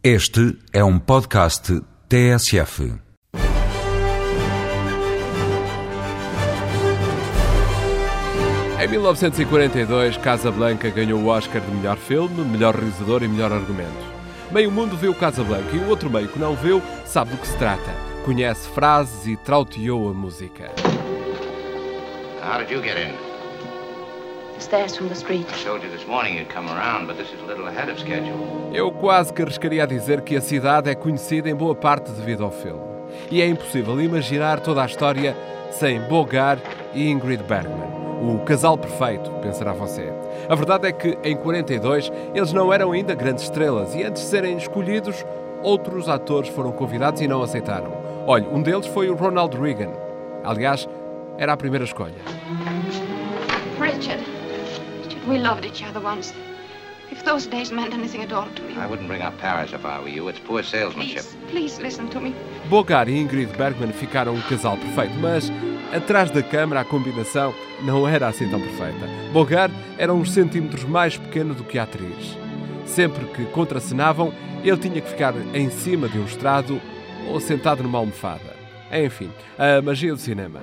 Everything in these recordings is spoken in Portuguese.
Este é um podcast TSF. Em 1942, Casablanca ganhou o Oscar de melhor filme, melhor realizador e melhor argumento. Meio mundo viu Casablanca e o outro meio que não viu sabe do que se trata. Conhece frases e trauteou a música. How did you get in? Stairs from the street. I told you this morning you'd come around, but this is a little ahead of schedule. Eu quase que arriscaria a dizer que a cidade é conhecida em boa parte devido ao filme. E é impossível imaginar toda a história sem Bogart e Ingrid Bergman. O casal perfeito, pensará você. A verdade é que, em 42, eles não eram ainda grandes estrelas e antes de serem escolhidos, outros atores foram convidados e não aceitaram. Olhe, um deles foi o Ronald Reagan. Aliás, era a primeira escolha. Richard. We loved each other once. If those days meant anything at all to me. I wouldn't bring up Paris if I were you. It's poor salesmanship. Please, please listen to me. Bogart e Ingrid Bergman ficaram um casal perfeito, mas atrás da câmara a combinação não era assim tão perfeita. Bogart era uns centímetros mais pequeno do que a atriz. Sempre que contracenavam, ele tinha que ficar em cima de um estrado ou sentado numa almofada. Enfim, a magia do cinema.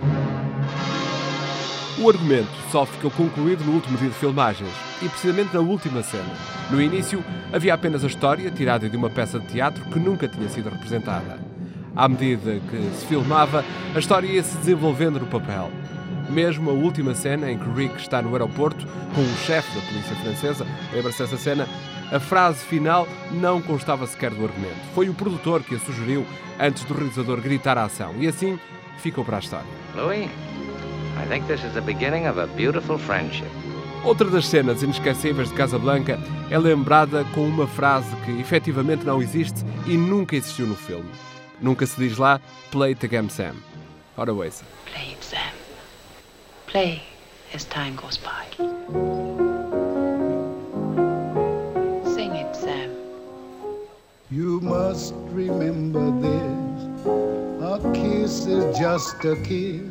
O argumento só ficou concluído no último dia de filmagens e precisamente na última cena. No início, havia apenas a história tirada de uma peça de teatro que nunca tinha sido representada. À medida que se filmava, a história ia se desenvolvendo no papel. Mesmo a última cena em que Rick está no aeroporto com o chefe da polícia francesa, lembra-se dessa cena? A frase final não constava sequer do argumento. Foi o produtor que a sugeriu antes do realizador gritar a ação e assim ficou para a história. Louis, I think this is the beginning of a beautiful friendship. Outra das cenas inesquecíveis de Casablanca é lembrada com uma frase que efetivamente não existe e nunca existiu no filme. Nunca se diz lá Play the game Sam. Ora ouça. Play it, Sam. Play as time goes by. Sing it, Sam. You must remember kiss is just a kiss.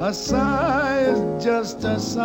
A sigh is just a sigh.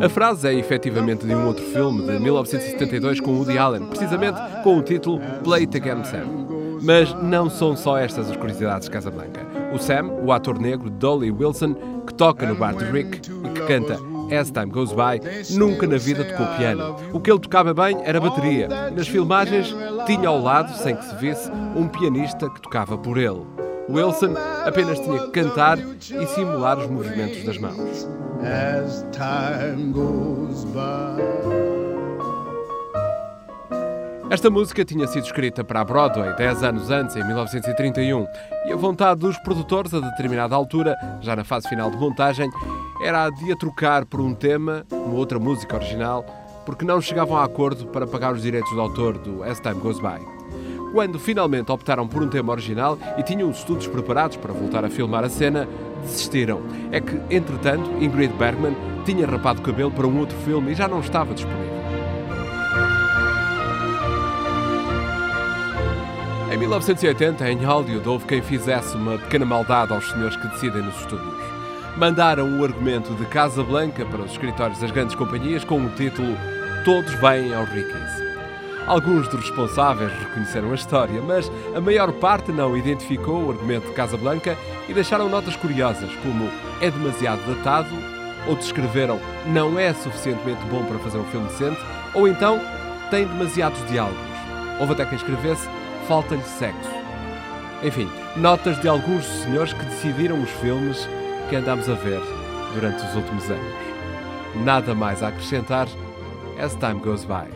A frase é efetivamente de um outro filme de 1972 com Woody Allen, precisamente com o título Play the Game Sam. Mas não são só estas as curiosidades de Casablanca. O Sam, o ator negro Dolly Wilson, que toca no bar de Rick e que canta As Time Goes By, nunca na vida tocou piano. O que ele tocava bem era bateria. Nas filmagens tinha ao lado, sem que se visse, um pianista que tocava por ele. Wilson apenas tinha que cantar e simular os movimentos das mãos. As time goes by. Esta música tinha sido escrita para a Broadway 10 anos antes, em 1931, e a vontade dos produtores, a determinada altura, já na fase final de montagem, era a de a trocar por um tema, uma outra música original, porque não chegavam a acordo para pagar os direitos de autor do As Time Goes By. Quando finalmente optaram por um tema original e tinham os estudos preparados para voltar a filmar a cena, desistiram. É que, entretanto, Ingrid Bergman tinha rapado o cabelo para um outro filme e já não estava disponível. Em 1980, em Hollywood, houve quem fizesse uma pequena maldade aos senhores que decidem nos estúdios. Mandaram o argumento de Casa Blanca para os escritórios das grandes companhias com o título Todos vêm aos Rickies. Alguns dos responsáveis reconheceram a história, mas a maior parte não identificou o argumento de Casa Blanca e deixaram notas curiosas, como é demasiado datado, ou descreveram não é suficientemente bom para fazer um filme decente, ou então tem demasiados diálogos. Houve até quem escrevesse falta-lhe sexo. Enfim, notas de alguns senhores que decidiram os filmes que andamos a ver durante os últimos anos. Nada mais a acrescentar as time goes by.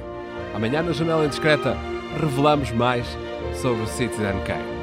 Amanhã na Janela Indiscreta revelamos mais sobre o Citizen Kane.